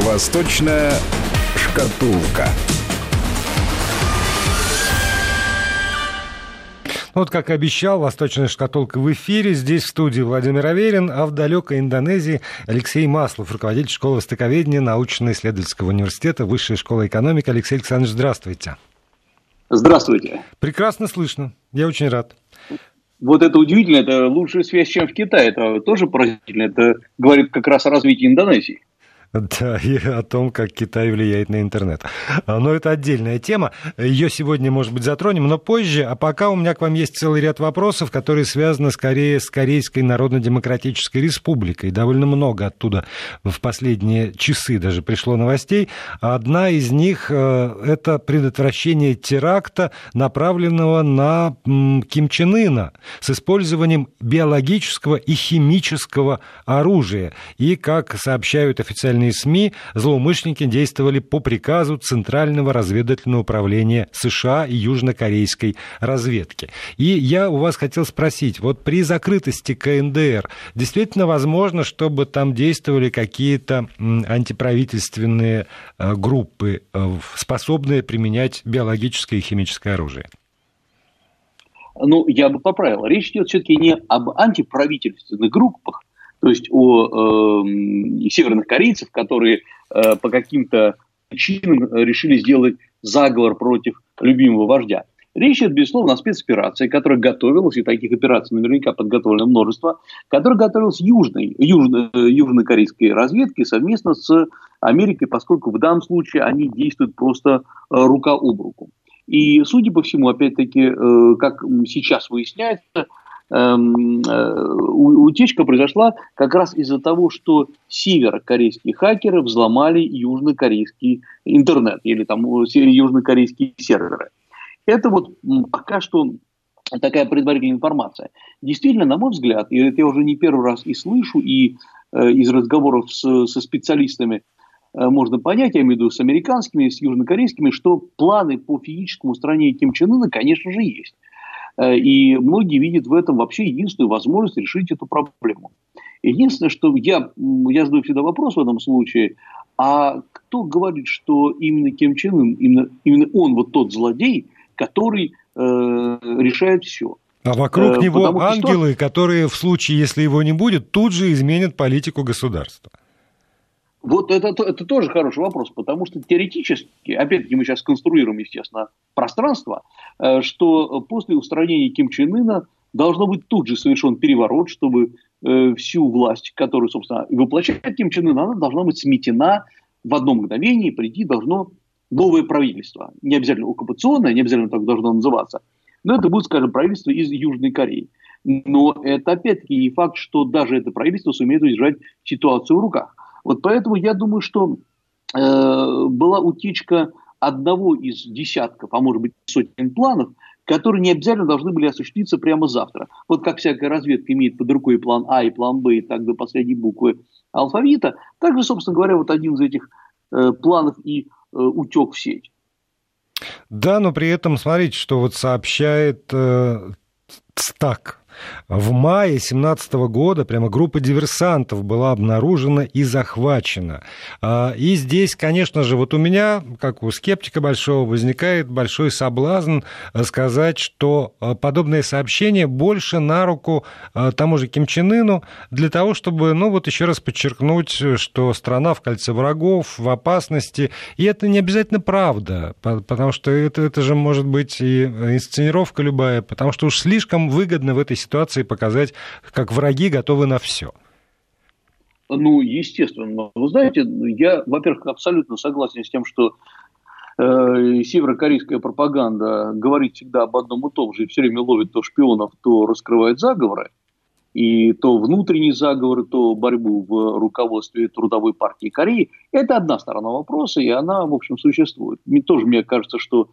Восточная шкатулка. Ну, вот, как и обещал, «Восточная шкатулка» в эфире. Здесь в студии Владимир Аверин, а в далекой Индонезии Алексей Маслов, руководитель школы востоковедения научно-исследовательского университета Высшей школы экономики. Алексей Александрович, здравствуйте. Здравствуйте. Прекрасно слышно. Я очень рад. Вот это удивительно, это лучшая связь, чем в Китае. Это тоже поразительно. Это говорит как раз о развитии Индонезии. Да, и о том, как Китай влияет на интернет. А, но это отдельная тема. Ее сегодня, может быть, затронем, но позже. А пока у меня к вам есть целый ряд вопросов, которые связаны скорее с Корейской Народно-Демократической Республикой. Довольно много оттуда в последние часы даже пришло новостей. Одна из них э, – это предотвращение теракта, направленного на Ким Чен Ына с использованием биологического и химического оружия. И, как сообщают официальные официальные СМИ, злоумышленники действовали по приказу Центрального разведывательного управления США и южнокорейской разведки. И я у вас хотел спросить, вот при закрытости КНДР действительно возможно, чтобы там действовали какие-то антиправительственные э, группы, э, способные применять биологическое и химическое оружие? Ну, я бы поправил. Речь идет все-таки не об антиправительственных группах, то есть о э, северных корейцев, которые э, по каким-то причинам решили сделать заговор против любимого вождя. Речь идет, безусловно, о спецоперации, которая готовилась, и таких операций наверняка подготовлено множество, которая готовилась южной, южно, южнокорейской разведкой совместно с Америкой, поскольку в данном случае они действуют просто э, рука об руку. И, судя по всему, опять-таки, э, как сейчас выясняется, э, утечка произошла как раз из-за того, что северокорейские хакеры взломали южнокорейский интернет или там южнокорейские серверы. Это вот пока что такая предварительная информация. Действительно, на мой взгляд, и это я уже не первый раз и слышу, и э, из разговоров с, со специалистами э, можно понять, я имею в виду с американскими, с южнокорейскими, что планы по физическому устранению Ким Чен Ына, конечно же, есть. Э, и многие видят в этом вообще единственную возможность решить эту проблему. Единственное, что я, я задаю всегда вопрос в этом случае, а кто говорит, что именно Ким Чен Ын, именно, именно он вот тот злодей, который э, решает все? А вокруг э, него ангелы, что... которые в случае, если его не будет, тут же изменят политику государства. Вот это, это тоже хороший вопрос, потому что теоретически, опять-таки мы сейчас конструируем, естественно, пространство, э, что после устранения Ким Чен Ына должно быть тут же совершен переворот, чтобы э, всю власть, которую, собственно, воплощает Ким Чен Ын, она должна быть сметена в одно мгновение, прийти должно новое правительство. Не обязательно оккупационное, не обязательно так должно называться, но это будет, скажем, правительство из Южной Кореи. Но это опять-таки не факт, что даже это правительство сумеет удержать ситуацию в руках. Вот поэтому я думаю, что э, была утечка одного из десятков, а может быть сотен планов, которые не обязательно должны были осуществиться прямо завтра. Вот как всякая разведка имеет под рукой план А и план Б, и так до последней буквы алфавита, также, собственно говоря, вот один из этих э, планов и э, утек в сеть. Да, но при этом смотрите, что вот сообщает э, СТАК, в мае 2017 года прямо группа диверсантов была обнаружена и захвачена. А, и здесь, конечно же, вот у меня, как у скептика большого, возникает большой соблазн сказать, что а, подобное сообщение больше на руку а, тому же Ким Чен Ыну для того, чтобы, ну вот еще раз подчеркнуть, что страна в кольце врагов, в опасности. И это не обязательно правда, потому что это, это же может быть и инсценировка любая, потому что уж слишком выгодно в этой ситуации показать, как враги готовы на все. Ну, естественно. Вы знаете, я, во-первых, абсолютно согласен с тем, что э, северокорейская пропаганда говорит всегда об одном и том же, и все время ловит то шпионов, то раскрывает заговоры, и то внутренние заговоры, то борьбу в руководстве Трудовой партии Кореи. Это одна сторона вопроса, и она, в общем, существует. Мне тоже мне кажется, что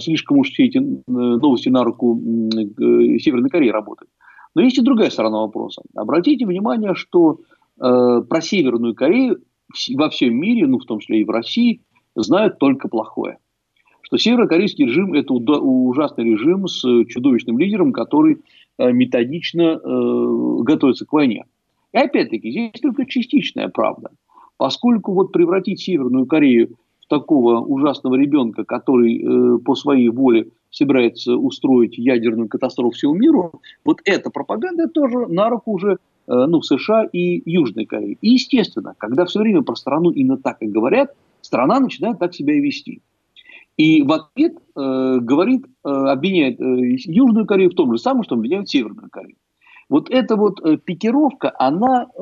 слишком уж все эти э, новости на руку э, Северной Кореи работают. Но есть и другая сторона вопроса. Обратите внимание, что э, про Северную Корею во всем мире, ну в том числе и в России, знают только плохое. Что северокорейский режим – это ужасный режим с чудовищным лидером, который методично э, готовится к войне. И опять-таки, здесь только частичная правда. Поскольку вот превратить Северную Корею такого ужасного ребенка, который э, по своей воле собирается устроить ядерную катастрофу всему миру, вот эта пропаганда тоже на руку уже э, ну, США и Южной Кореи. И, естественно, когда все время про страну именно так и говорят, страна начинает так себя и вести. И в ответ э, говорит, э, обвиняет э, Южную Корею в том же самом, что обвиняют Северную Корею. Вот эта вот э, пикировка, она э,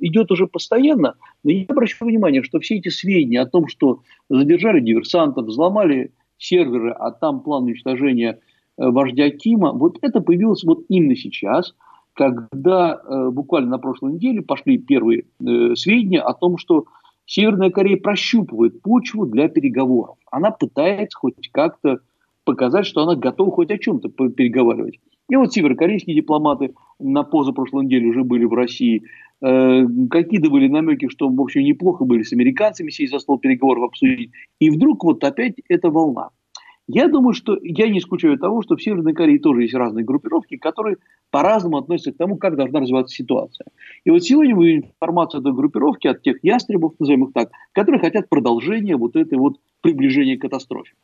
идет уже постоянно. Но я обращаю внимание, что все эти сведения о том, что задержали диверсантов, взломали серверы, а там план уничтожения э, вождя Кима, вот это появилось вот именно сейчас, когда э, буквально на прошлой неделе пошли первые э, сведения о том, что Северная Корея прощупывает почву для переговоров. Она пытается хоть как-то показать, что она готова хоть о чем-то переговаривать. И вот северокорейские дипломаты на позапрошлой неделе уже были в России. Э, какие-то были намеки, что, в общем, неплохо были с американцами сесть за стол переговоров обсудить. И вдруг вот опять эта волна. Я думаю, что я не исключаю того, что в Северной Корее тоже есть разные группировки, которые по-разному относятся к тому, как должна развиваться ситуация. И вот сегодня мы информацию от группировки, от тех ястребов, назовем их так, которые хотят продолжения вот этой вот приближения к катастрофе.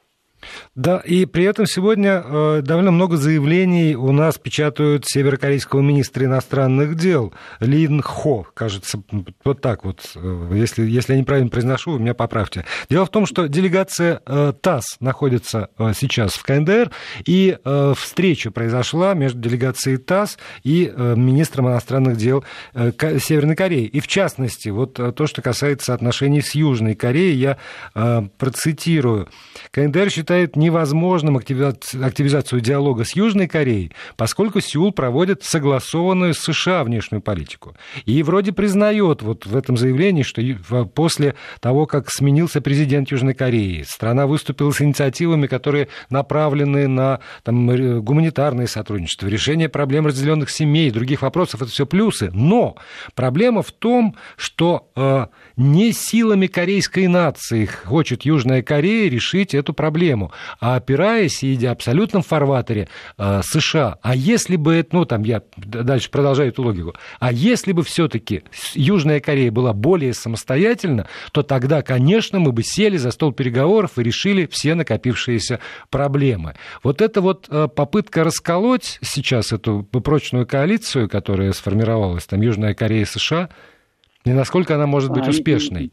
Да, и при этом сегодня э, довольно много заявлений у нас печатают северокорейского министра иностранных дел Лин Хо, кажется, вот так вот, э, если, если я неправильно произношу, вы меня поправьте. Дело в том, что делегация э, ТАСС находится сейчас в КНДР, и встреча произошла между делегацией ТАСС и министром иностранных дел Северной Кореи. И в частности, вот то, что касается отношений с Южной Кореей, я процитирую. КНДР считает считает невозможным активизацию диалога с Южной Кореей, поскольку Сеул проводит согласованную с США внешнюю политику. И вроде признает вот в этом заявлении, что после того, как сменился президент Южной Кореи, страна выступила с инициативами, которые направлены на там, гуманитарное сотрудничество, решение проблем разделенных семей других вопросов, это все плюсы. Но проблема в том, что э, не силами корейской нации хочет Южная Корея решить эту проблему, а опираясь и идя абсолютном фарватере э, США. А если бы, ну там я дальше продолжаю эту логику, а если бы все-таки Южная Корея была более самостоятельна, то тогда, конечно, мы бы сели за стол переговоров и решили все накопившиеся проблемы. Вот это вот э, попытка расколоть сейчас эту прочную коалицию, которая сформировалась, там Южная Корея и США, и насколько она может быть успешной?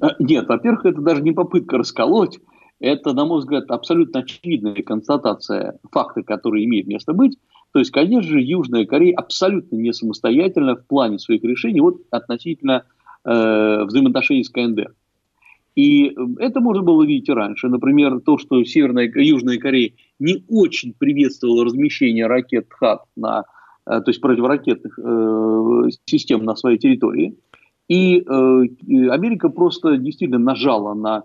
А, нет, во-первых, это даже не попытка расколоть, это, на мой взгляд, абсолютно очевидная констатация факта, который имеет место быть. То есть, конечно же, Южная Корея абсолютно не самостоятельна в плане своих решений вот относительно э, взаимоотношений с КНДР. И это можно было видеть раньше. Например, то, что Северная, Южная Корея не очень приветствовала размещение ракет ХАТ на Э, то есть противоракетных э, систем на своей территории. И э, Америка просто действительно нажала на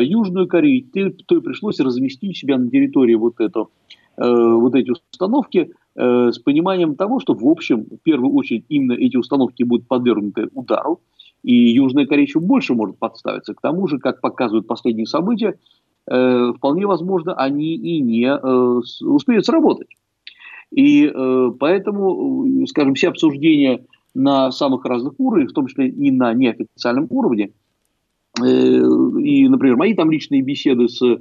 Южную Корею, то и пришлось разместить себя на территории вот, эту, вот эти установки с пониманием того, что в общем, в первую очередь, именно эти установки будут подвергнуты удару, и Южная Корея еще больше может подставиться. К тому же, как показывают последние события, вполне возможно, они и не успеют сработать. И э, поэтому, э, скажем, все обсуждения на самых разных уровнях, в том числе и на неофициальном уровне, э, и, например, мои там личные беседы с, э,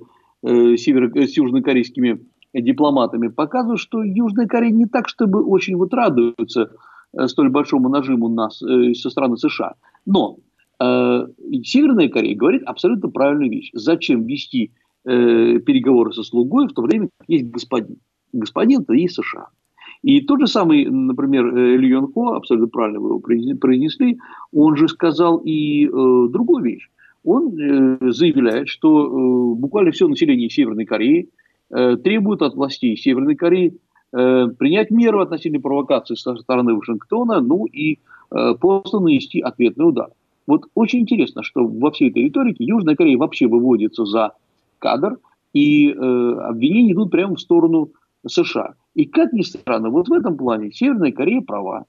северо- с южнокорейскими дипломатами показывают, что Южная Корея не так, чтобы очень вот радуется э, столь большому нажиму нас э, со стороны США. Но э, Северная Корея говорит абсолютно правильную вещь. Зачем вести э, переговоры со слугой в то время, как есть господин? господин-то и США. И тот же самый, например, э, Йон Хо, абсолютно правильно вы его произнесли, он же сказал и э, другую вещь. Он э, заявляет, что э, буквально все население Северной Кореи э, требует от властей Северной Кореи принять меры относительно провокации со стороны Вашингтона, ну и просто нанести ответный удар. Вот очень интересно, что во всей этой риторике Южная Корея вообще выводится за кадр, и обвинения идут прямо в сторону США. И как ни странно, вот в этом плане Северная Корея права.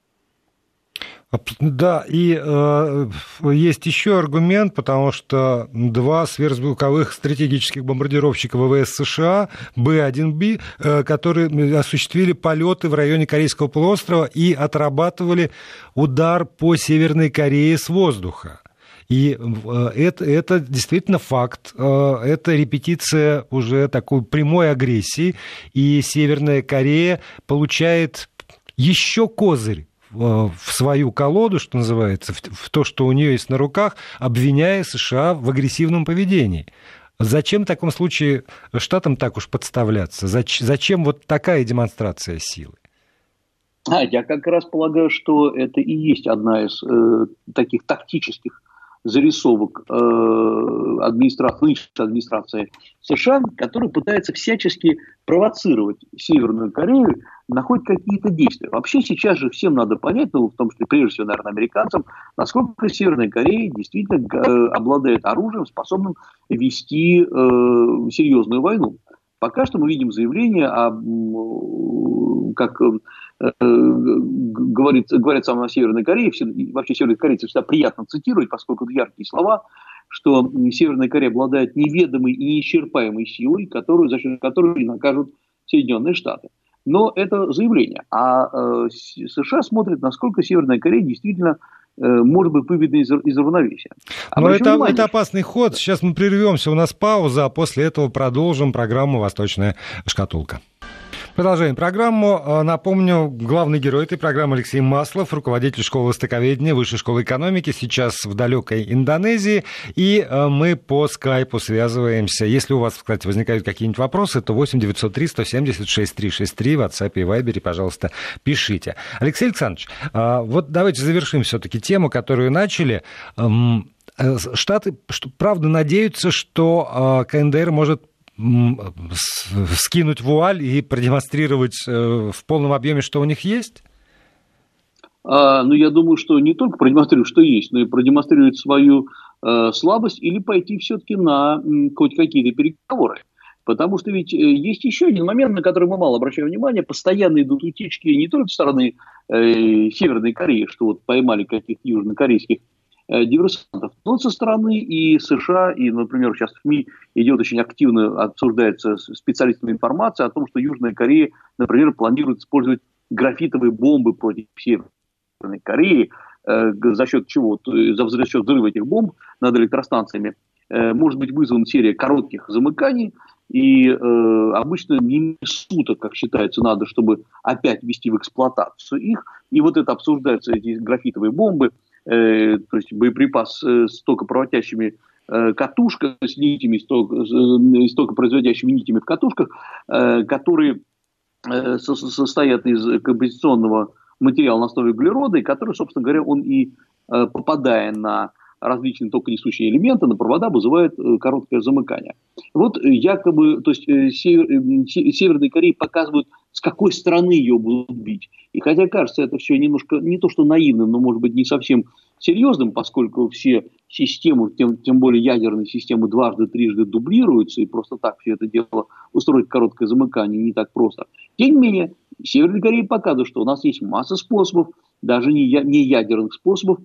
Да, и э, есть еще аргумент, потому что два сверхзвуковых стратегических бомбардировщика ВВС США Б-1Б, э, которые осуществили полеты в районе Корейского полуострова и отрабатывали удар по Северной Корее с воздуха. И э, это, это действительно факт. Э, это репетиция уже такой прямой агрессии. И Северная Корея получает еще козырь в свою колоду, что называется, в то, что у нее есть на руках, обвиняя США в агрессивном поведении. Зачем в таком случае штатам так уж подставляться? Зачем вот такая демонстрация силы? А, я как раз полагаю, что это и есть одна из э, таких тактических зарисовок э, администрации, администрации США, которая пытается всячески провоцировать Северную Корею на хоть какие-то действия. Вообще сейчас же всем надо понять, ну, в том числе прежде всего, наверное, американцам, насколько Северная Корея действительно э, обладает оружием, способным вести э, серьезную войну. Пока что мы видим заявление о, как э, говорит, говорят сама Северная Корея, все, вообще Северные корейцы всегда приятно цитировать, поскольку это яркие слова, что Северная Корея обладает неведомой и неисчерпаемой силой, которую, за счет которой накажут Соединенные Штаты. Но это заявление. А э, США смотрит, насколько Северная Корея действительно Э, может быть выведены из, из равновесия. Но это, это опасный ход. Сейчас мы прервемся, у нас пауза, а после этого продолжим программу «Восточная шкатулка». Продолжаем программу. А, напомню, главный герой этой программы Алексей Маслов, руководитель школы востоковедения Высшей школы экономики, сейчас в далекой Индонезии. И а, мы по скайпу связываемся. Если у вас, кстати, возникают какие-нибудь вопросы, то 8 903 176 363 в WhatsApp и Viber, пожалуйста, пишите. Алексей Александрович, а, вот давайте завершим все-таки тему, которую начали. Э, Штаты, правда, надеются, что КНДР может скинуть вуаль и продемонстрировать э, в полном объеме, что у них есть? А, ну, я думаю, что не только продемонстрировать, что есть, но и продемонстрировать свою э, слабость или пойти все-таки на хоть какие-то переговоры. Потому что ведь э, есть еще один момент, на который мы мало обращаем внимание. Постоянно идут утечки не только со стороны э, Северной Кореи, что вот поймали каких-то южнокорейских диверсантов. Но со стороны и США, и, например, сейчас в СМИ идет очень активно, обсуждается специалистами информация о том, что Южная Корея, например, планирует использовать графитовые бомбы против Северной Кореи, э, за счет чего, за, за счет взрыва этих бомб над электростанциями, э, может быть вызвана серия коротких замыканий, и э, обычно не суток, как считается, надо, чтобы опять ввести в эксплуатацию их. И вот это обсуждаются, эти графитовые бомбы, Э, то есть боеприпас э, с токопроводящими э, катушками, с нитями, с, ток, с токопроизводящими нитями в катушках, которые состоят из композиционного материала на основе углерода, и который, собственно говоря, он и попадая на различные токонесущие элементы на провода вызывает короткое замыкание. Вот якобы, то есть север, Северной Кореи показывают с какой стороны ее будут бить. И хотя кажется это все немножко не то что наивным, но может быть не совсем серьезным, поскольку все системы, тем, тем более ядерные системы дважды, трижды дублируются, и просто так все это дело устроить короткое замыкание не так просто. Тем не менее, Северная Корея показывает, что у нас есть масса способов, даже не, не ядерных способов, э,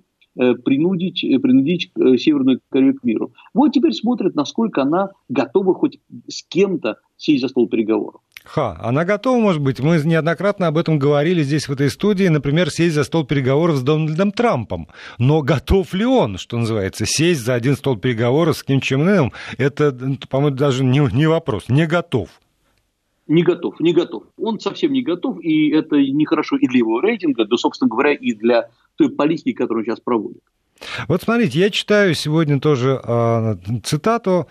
принудить, э, принудить э, Северную Корею к миру. Вот теперь смотрят, насколько она готова хоть с кем-то сесть за стол переговоров. Ха, она готова, может быть. Мы неоднократно об этом говорили здесь, в этой студии. Например, сесть за стол переговоров с Дональдом Трампом. Но готов ли он, что называется, сесть за один стол переговоров с Ким Чен Ыном? Это, по-моему, даже не, не вопрос. Не готов. Не готов, не готов. Он совсем не готов, и это нехорошо и для его рейтинга, да, собственно говоря, и для той политики, которую он сейчас проводит. Вот смотрите, я читаю сегодня тоже э, цитату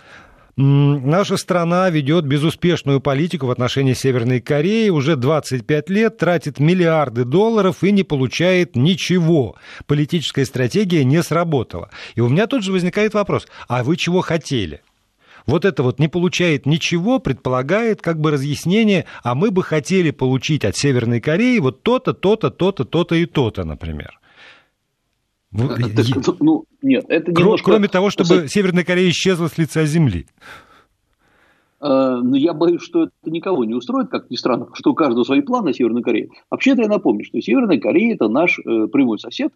Наша страна ведет безуспешную политику в отношении Северной Кореи, уже 25 лет тратит миллиарды долларов и не получает ничего. Политическая стратегия не сработала. И у меня тут же возникает вопрос, а вы чего хотели? Вот это вот не получает ничего, предполагает как бы разъяснение, а мы бы хотели получить от Северной Кореи вот то-то, то-то, то-то, то-то и то-то, например. Так, ну, нет, это немножко... Кроме того, чтобы Кстати, Северная Корея исчезла с лица земли. Э, но я боюсь, что это никого не устроит, как ни странно, что у каждого свои планы Северной Кореи. Вообще-то я напомню, что Северная Корея – это наш э, прямой сосед,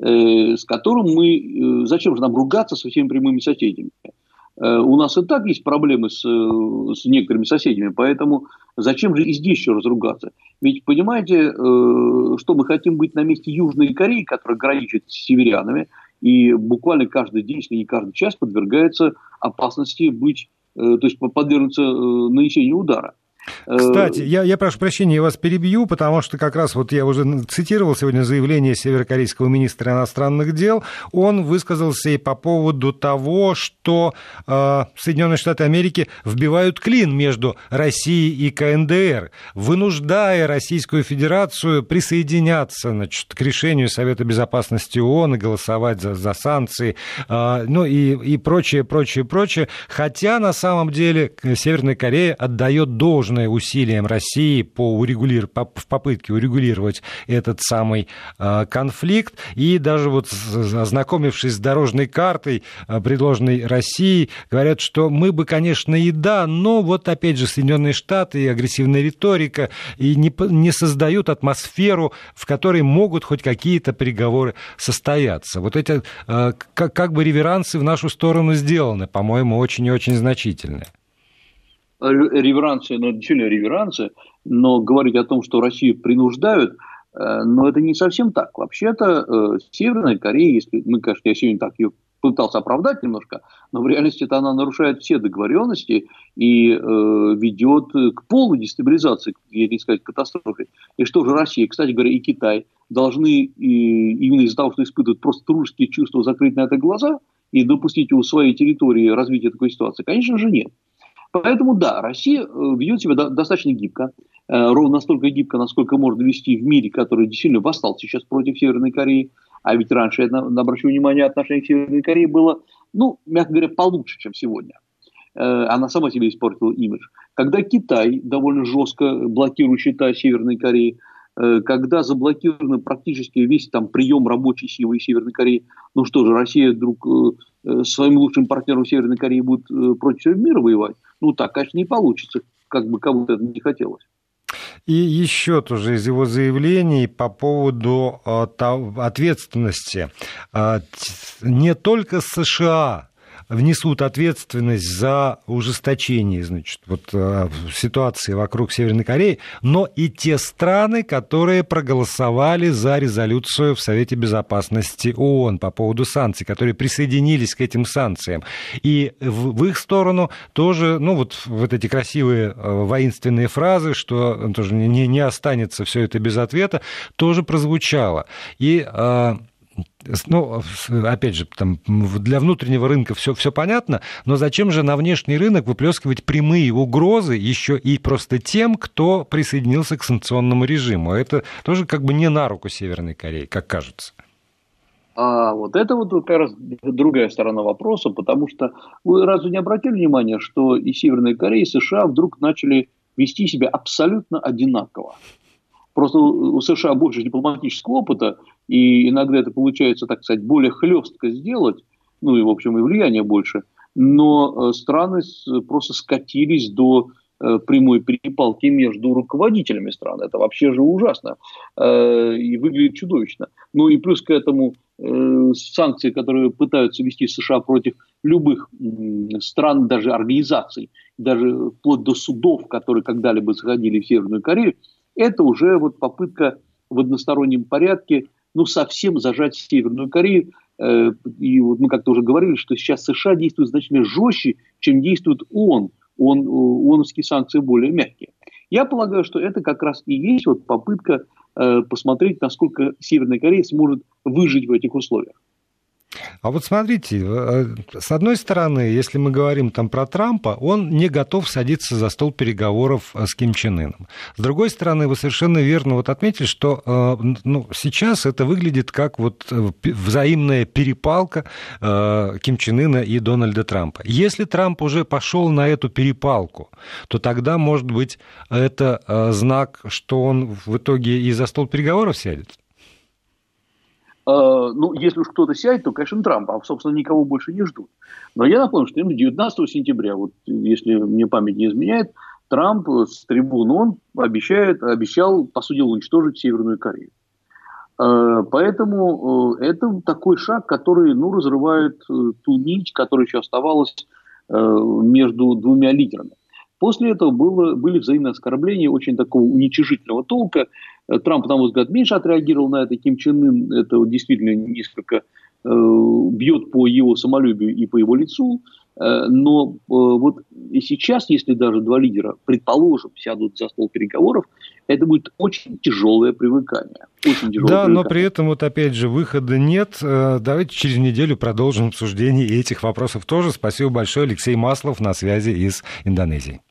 э, с которым мы... Э, зачем же нам ругаться со всеми прямыми соседями? Э, у нас и так есть проблемы с, э, с некоторыми соседями, поэтому зачем же и здесь еще разругаться? Ведь понимаете, э, что мы хотим быть на месте Южной Кореи, которая граничит с северянами, и буквально каждый день, если не каждый час, подвергается опасности быть, то есть подвергнуться нанесению удара. Кстати, я, я прошу прощения, я вас перебью, потому что как раз вот я уже цитировал сегодня заявление северокорейского министра иностранных дел. Он высказался и по поводу того, что э, Соединенные Штаты Америки вбивают клин между Россией и КНДР, вынуждая Российскую Федерацию присоединяться значит, к решению Совета Безопасности ООН и голосовать за, за санкции, э, ну и, и прочее, прочее, прочее. Хотя на самом деле Северная Корея отдает должное должное усилиям России по урегулир... в попытке урегулировать этот самый э, конфликт. И даже вот ознакомившись с дорожной картой, э, предложенной Россией, говорят, что мы бы, конечно, и да, но вот опять же Соединенные Штаты и агрессивная риторика и не, не создают атмосферу, в которой могут хоть какие-то переговоры состояться. Вот эти как, как бы реверансы в нашу сторону сделаны, по-моему, очень и очень значительные реверансы, ну, действительно реверансы, но говорить о том, что Россию принуждают, э, но это не совсем так. Вообще-то э, Северная Корея, если мы, конечно, я сегодня так ее пытался оправдать немножко, но в реальности это она нарушает все договоренности и э, ведет к полной дестабилизации, я не сказать, катастрофе. И что же Россия, кстати говоря, и Китай должны и, именно из-за того, что испытывают просто дружеские чувства, закрыть на это глаза и допустить у своей территории развития такой ситуации? Конечно же нет. Поэтому да, Россия э, ведет себя достаточно гибко, э, ровно настолько гибко, насколько можно вести в мире, который действительно восстал сейчас против Северной Кореи. А ведь раньше, я обращу внимание, отношение к Северной Корее было, ну, мягко говоря, получше, чем сегодня. Э, она сама себе испортила имидж. Когда Китай довольно жестко блокирует счета Северной Кореи, когда заблокирован практически весь там прием рабочей силы Северной Кореи, ну что же, Россия вдруг своим лучшим партнером Северной Кореи будет против всего мира воевать? Ну, так, конечно, не получится, как бы кому-то это не хотелось. И еще тоже из его заявлений по поводу э, ответственности. Э, не только США внесут ответственность за ужесточение значит, вот, э, ситуации вокруг Северной Кореи, но и те страны, которые проголосовали за резолюцию в Совете Безопасности ООН по поводу санкций, которые присоединились к этим санкциям. И в, их сторону тоже, ну вот, вот эти красивые э, воинственные фразы, что тоже не, не останется все это без ответа, тоже прозвучало. И э, ну, опять же, там, для внутреннего рынка все, все понятно, но зачем же на внешний рынок выплескивать прямые угрозы еще и просто тем, кто присоединился к санкционному режиму? Это тоже как бы не на руку Северной Кореи, как кажется. А вот это вот как раз другая сторона вопроса, потому что вы разве не обратили внимание, что и Северная Корея, и США вдруг начали вести себя абсолютно одинаково? Просто у США больше дипломатического опыта, и иногда это получается, так сказать, более хлестко сделать, ну и, в общем, и влияние больше. Но э, страны просто скатились до э, прямой перепалки между руководителями стран. Это вообще же ужасно э, и выглядит чудовищно. Ну и плюс к этому санкции, которые пытаются вести США против любых стран, даже организаций, даже вплоть до судов, которые когда-либо заходили в Северную Корею, это уже вот попытка в одностороннем порядке ну, совсем зажать Северную Корею. Э, и вот мы как-то уже говорили, что сейчас США действуют значительно жестче, чем действует ООН. ООН ООНовские санкции более мягкие. Я полагаю, что это как раз и есть вот попытка э, посмотреть, насколько Северная Корея сможет выжить в этих условиях. А вот смотрите, э, с одной стороны, если мы говорим там про Трампа, он не готов садиться за стол переговоров э, с Ким Чен Ыном. С другой стороны, вы совершенно верно вот отметили, что э, ну, сейчас это выглядит как вот взаимная перепалка Ким Чен Ына и Дональда Трампа. Если Трамп уже пошел на эту перепалку, то тогда, может быть, это знак, что он в итоге и за стол переговоров сядет? Э, ну, если уж кто-то сядет, то, конечно, Трамп, а, собственно, никого больше не ждут. Но я напомню, что 19 сентября, вот если мне память не изменяет, Трамп с трибуны он обещает, обещал, по сути, уничтожить Северную Корею. Поэтому это такой шаг, который ну, разрывает ту нить, которая еще оставалась между двумя лидерами. После этого было, были взаимные оскорбления очень такого уничижительного толка. Трамп, на мой взгляд, меньше отреагировал на это. Ким Чен Ын это действительно несколько э, бьет по его самолюбию и по его лицу. Э, но э, вот и сейчас, если даже два лидера, предположим, сядут за стол переговоров, это будет очень тяжелое привыкание. Очень тяжелое да, привыкание. но при этом вот опять же выхода нет. Э, давайте через неделю продолжим обсуждение этих вопросов тоже. Спасибо большое. Алексей Маслов на связи из Индонезии.